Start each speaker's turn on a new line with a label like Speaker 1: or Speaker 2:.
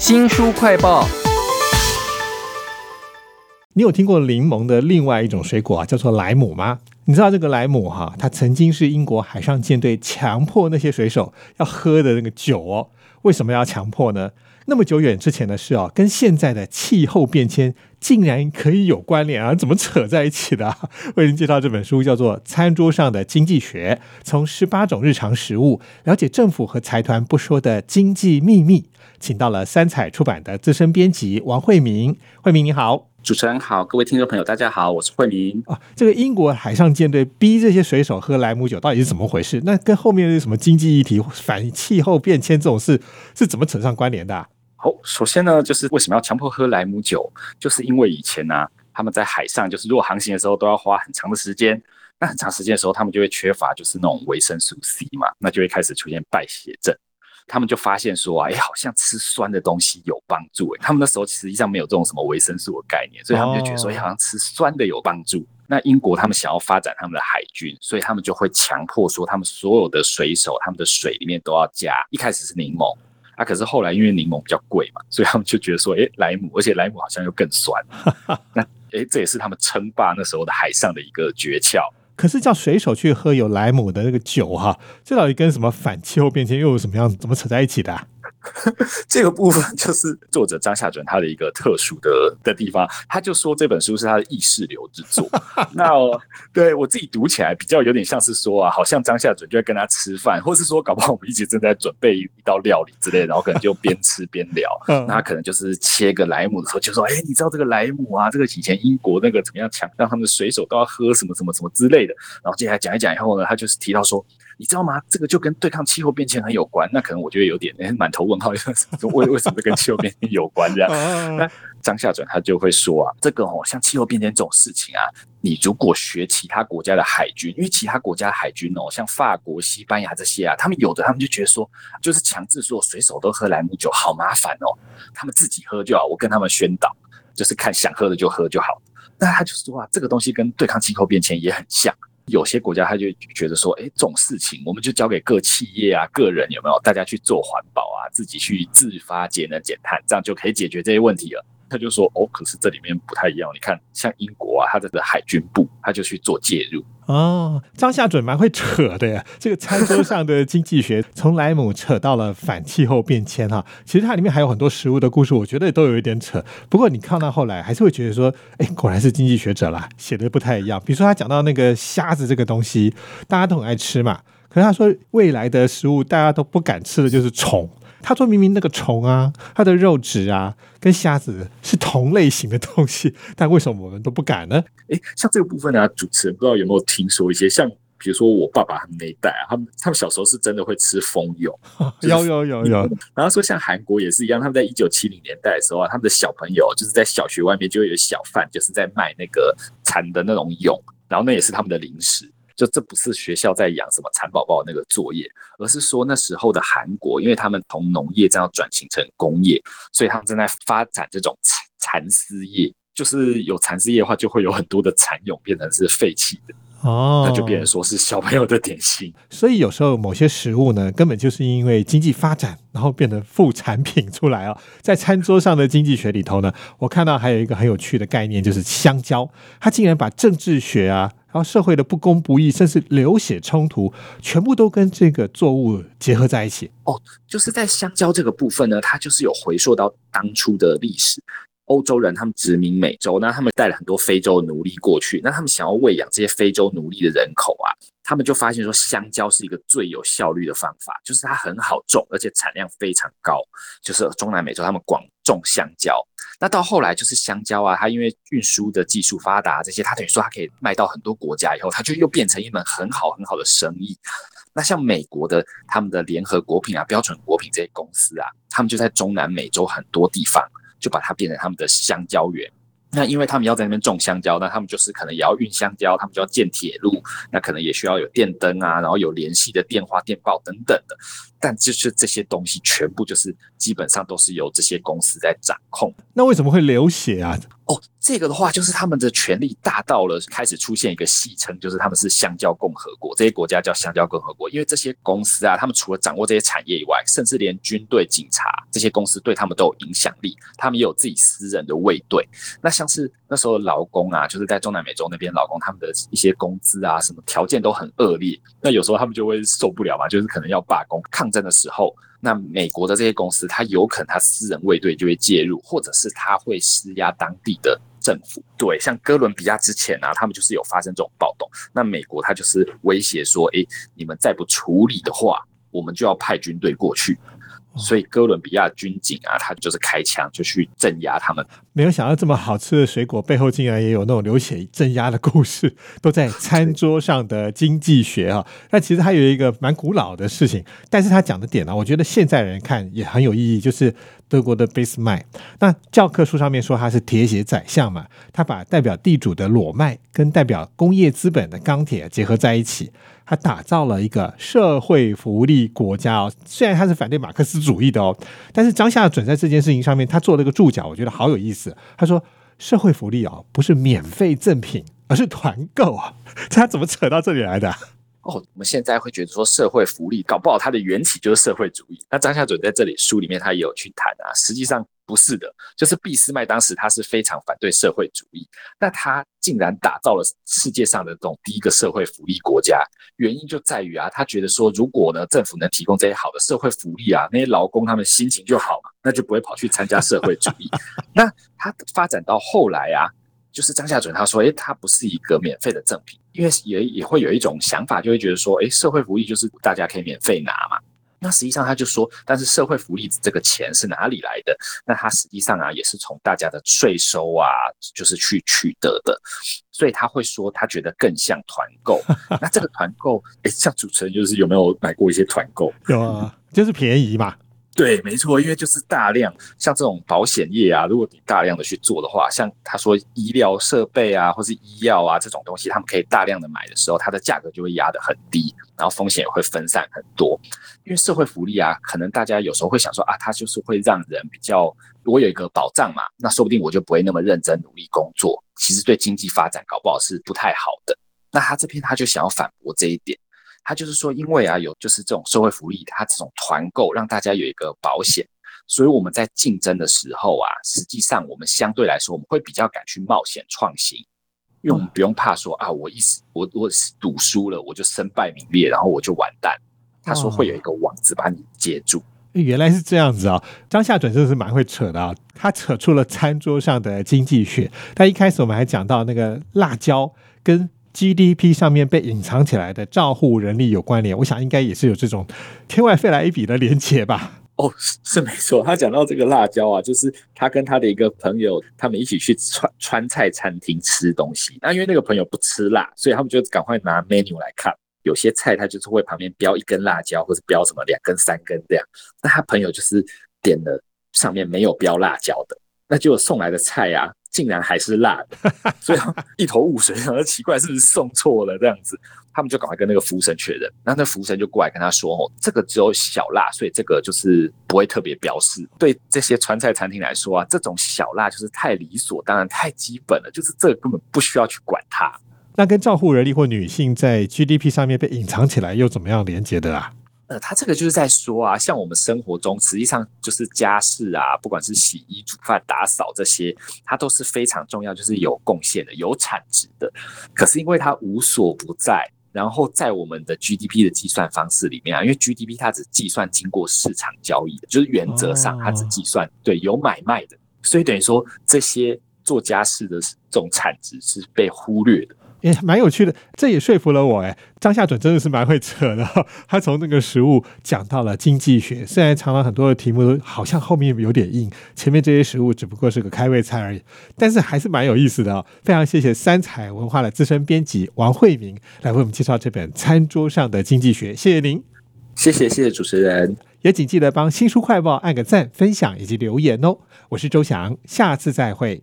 Speaker 1: 新书快报。
Speaker 2: 你有听过柠檬的另外一种水果啊，叫做莱姆吗？你知道这个莱姆哈，它曾经是英国海上舰队强迫那些水手要喝的那个酒哦。为什么要强迫呢？那么久远之前的事哦，跟现在的气候变迁竟然可以有关联啊？怎么扯在一起的？为您介绍这本书，叫做《餐桌上的经济学：从十八种日常食物了解政府和财团不说的经济秘密》，请到了三彩出版的资深编辑王慧明。慧明你好。
Speaker 3: 主持人好，各位听众朋友，大家好，我是慧明
Speaker 2: 啊。这个英国海上舰队逼这些水手喝莱姆酒，到底是怎么回事？那跟后面的什么经济议题、反气候变迁这种事是怎么扯上关联的？
Speaker 3: 好，首先呢，就是为什么要强迫喝莱姆酒？就是因为以前呢，他们在海上就是如果航行的时候都要花很长的时间，那很长时间的时候，他们就会缺乏就是那种维生素 C 嘛，那就会开始出现败血症。他们就发现说啊，哎，好像吃酸的东西有帮助。哎，他们那时候实际上没有这种什么维生素的概念，所以他们就觉得说，哎，好像吃酸的有帮助。那英国他们想要发展他们的海军，所以他们就会强迫说，他们所有的水手，他们的水里面都要加。一开始是柠檬，啊，可是后来因为柠檬比较贵嘛，所以他们就觉得说，哎，莱姆，而且莱姆好像又更酸。那，哎，这也是他们称霸那时候的海上的一个诀窍。
Speaker 2: 可是叫水手去喝有莱姆的那个酒哈，这到底跟什么反气候变迁又有什么样怎么扯在一起的？
Speaker 3: 这个部分就是作者张夏准他的一个特殊的的地方，他就说这本书是他的意识流之作。那对我自己读起来比较有点像是说啊，好像张夏准就在跟他吃饭，或是说搞不好我们一直正在准备一道料理之类，然后可能就边吃边聊。那他可能就是切个莱姆的时候就说：“哎，你知道这个莱姆啊？这个以前英国那个怎么样强，让他们的水手都要喝什么什么什么之类的。”然后接下来讲一讲以后呢，他就是提到说。你知道吗？这个就跟对抗气候变迁很有关。那可能我觉得有点哎，满头问号，为为什么跟气候变迁有关这样？那张夏准他就会说啊，这个哦，像气候变迁这种事情啊，你如果学其他国家的海军，因为其他国家海军哦，像法国、西班牙这些啊，他们有的他们就觉得说，就是强制说水手都喝莱姆酒，好麻烦哦，他们自己喝就好。我跟他们宣导，就是看想喝的就喝就好。那他就说啊，这个东西跟对抗气候变迁也很像。有些国家他就觉得说，哎，这种事情我们就交给各企业啊、个人有没有，大家去做环保啊，自己去自发节能减碳，这样就可以解决这些问题了。他就说，哦，可是这里面不太一样。你看，像英国啊，它这个海军部他就去做介入。
Speaker 2: 哦，张夏准蛮会扯的呀。这个餐桌上的经济学，从莱姆扯到了反气候变迁哈。其实它里面还有很多食物的故事，我觉得都有一点扯。不过你看到后来，还是会觉得说，哎，果然是经济学者啦，写的不太一样。比如说他讲到那个虾子这个东西，大家都很爱吃嘛。可是他说，未来的食物大家都不敢吃的就是虫。他说明明那个虫啊，它的肉质啊，跟虾子是同类型的东西，但为什么我们都不敢呢？
Speaker 3: 哎，像这个部分呢，主持人不知道有没有听说一些，像比如说我爸爸他们那一代啊，他们他们小时候是真的会吃蜂蛹，
Speaker 2: 有有有有。
Speaker 3: 然后说像韩国也是一样，他们在一九七零年代的时候啊，他们的小朋友就是在小学外面就会有小贩，就是在卖那个蚕的那种蛹，然后那也是他们的零食。就这不是学校在养什么蚕宝宝那个作业，而是说那时候的韩国，因为他们从农业这样转型成工业，所以他们正在发展这种蚕蚕丝业。就是有蚕丝业的话，就会有很多的蚕蛹变成是废弃的哦，那就变成说是小朋友的点心。
Speaker 2: 所以有时候某些食物呢，根本就是因为经济发展，然后变成副产品出来哦。在餐桌上的经济学里头呢，我看到还有一个很有趣的概念，就是香蕉，它竟然把政治学啊。然后社会的不公不义，甚至流血冲突，全部都跟这个作物结合在一起。
Speaker 3: 哦，就是在香蕉这个部分呢，它就是有回溯到当初的历史。欧洲人他们殖民美洲，那他们带了很多非洲奴隶过去，那他们想要喂养这些非洲奴隶的人口啊，他们就发现说香蕉是一个最有效率的方法，就是它很好种，而且产量非常高。就是中南美洲他们广种香蕉，那到后来就是香蕉啊，它因为运输的技术发达，这些它等于说它可以卖到很多国家以后，它就又变成一门很好很好的生意。那像美国的他们的联合果品啊、标准果品这些公司啊，他们就在中南美洲很多地方。就把它变成他们的香蕉园。那因为他们要在那边种香蕉，那他们就是可能也要运香蕉，他们就要建铁路，那可能也需要有电灯啊，然后有联系的电话、电报等等的。但就是这些东西全部就是基本上都是由这些公司在掌控。
Speaker 2: 那为什么会流血啊？
Speaker 3: 这个的话，就是他们的权力大到了开始出现一个戏称，就是他们是香蕉共和国。这些国家叫香蕉共和国，因为这些公司啊，他们除了掌握这些产业以外，甚至连军队、警察这些公司对他们都有影响力。他们也有自己私人的卫队。那像是那时候劳工啊，就是在中南美洲那边劳工，他们的一些工资啊，什么条件都很恶劣。那有时候他们就会受不了嘛，就是可能要罢工抗争的时候。那美国的这些公司，他有可能他私人卫队就会介入，或者是他会施压当地的政府。对，像哥伦比亚之前啊，他们就是有发生这种暴动，那美国他就是威胁说，哎，你们再不处理的话，我们就要派军队过去。所以哥伦比亚军警啊，他就是开枪就去镇压他们。
Speaker 2: 没有想到这么好吃的水果背后竟然也有那种流血镇压的故事，都在餐桌上的经济学啊。那其实还有一个蛮古老的事情，但是他讲的点呢，我觉得现在人看也很有意义，就是德国的俾斯麦。那教科书上面说他是铁血宰相嘛，他把代表地主的裸麦跟代表工业资本的钢铁结合在一起。他打造了一个社会福利国家哦，虽然他是反对马克思主义的哦，但是张夏准在这件事情上面，他做了一个注脚，我觉得好有意思。他说，社会福利啊，不是免费赠品，而是团购啊，他怎么扯到这里来的？
Speaker 3: 哦，我们现在会觉得说社会福利搞不好它的缘起就是社会主义。那张夏准在这里书里面他也有去谈啊，实际上。不是的，就是俾斯麦当时他是非常反对社会主义，那他竟然打造了世界上的这种第一个社会福利国家，原因就在于啊，他觉得说，如果呢政府能提供这些好的社会福利啊，那些劳工他们心情就好嘛，那就不会跑去参加社会主义。那他发展到后来啊，就是张夏准他说，诶，他不是一个免费的赠品，因为也也会有一种想法，就会觉得说，诶，社会福利就是大家可以免费拿嘛。那实际上他就说，但是社会福利这个钱是哪里来的？那他实际上啊也是从大家的税收啊，就是去取得的，所以他会说他觉得更像团购。那这个团购，哎，像主持人就是有没有买过一些团购？
Speaker 2: 有啊，就是便宜嘛。
Speaker 3: 对，没错，因为就是大量像这种保险业啊，如果你大量的去做的话，像他说医疗设备啊，或是医药啊这种东西，他们可以大量的买的时候，它的价格就会压得很低，然后风险也会分散很多。因为社会福利啊，可能大家有时候会想说啊，它就是会让人比较，我有一个保障嘛，那说不定我就不会那么认真努力工作。其实对经济发展搞不好是不太好的。那他这边他就想要反驳这一点。他就是说，因为啊，有就是这种社会福利，他这种团购让大家有一个保险，所以我们在竞争的时候啊，实际上我们相对来说，我们会比较敢去冒险创新，因为我们不用怕说啊，我一我我赌输了，我就身败名裂，然后我就完蛋。他说会有一个网子把你接住。
Speaker 2: 原来是这样子啊！张夏准真的是蛮会扯的啊，他扯出了餐桌上的经济学。他一开始我们还讲到那个辣椒跟。GDP 上面被隐藏起来的照护人力有关联，我想应该也是有这种天外飞来一笔的连结吧。
Speaker 3: 哦，是没错。他讲到这个辣椒啊，就是他跟他的一个朋友，他们一起去川川菜餐厅吃东西。那因为那个朋友不吃辣，所以他们就赶快拿 menu 来看，有些菜他就是会旁边标一根辣椒，或者标什么两根、三根这样。那他朋友就是点了上面没有标辣椒的，那就送来的菜啊。竟然还是辣的，所以一头雾水，然后奇怪是不是送错了这样子，他们就赶快跟那个服务生确认，然后那服务生就过来跟他说：“哦，这个只有小辣，所以这个就是不会特别标示。对这些川菜餐厅来说啊，这种小辣就是太理所当然、太基本了，就是这个根本不需要去管它。
Speaker 2: 那跟照护人力或女性在 GDP 上面被隐藏起来又怎么样连接的啊？”
Speaker 3: 呃，他这个就是在说啊，像我们生活中，实际上就是家事啊，不管是洗衣、煮饭、打扫这些，它都是非常重要，就是有贡献的、有产值的。可是因为它无所不在，然后在我们的 GDP 的计算方式里面啊，因为 GDP 它只计算经过市场交易的，就是原则上它只计算对有买卖的，所以等于说这些做家事的这种产值是被忽略的。
Speaker 2: 也蛮有趣的，这也说服了我哎。张夏准真的是蛮会扯的，他从那个食物讲到了经济学，虽然常常很多的题目都好像后面有点硬，前面这些食物只不过是个开胃菜而已，但是还是蛮有意思的哦。非常谢谢三彩文化的资深编辑王慧明来为我们介绍这本《餐桌上的经济学》，谢谢您，
Speaker 3: 谢谢谢谢主持人，
Speaker 2: 也请记得帮新书快报按个赞、分享以及留言哦。我是周翔，下次再会。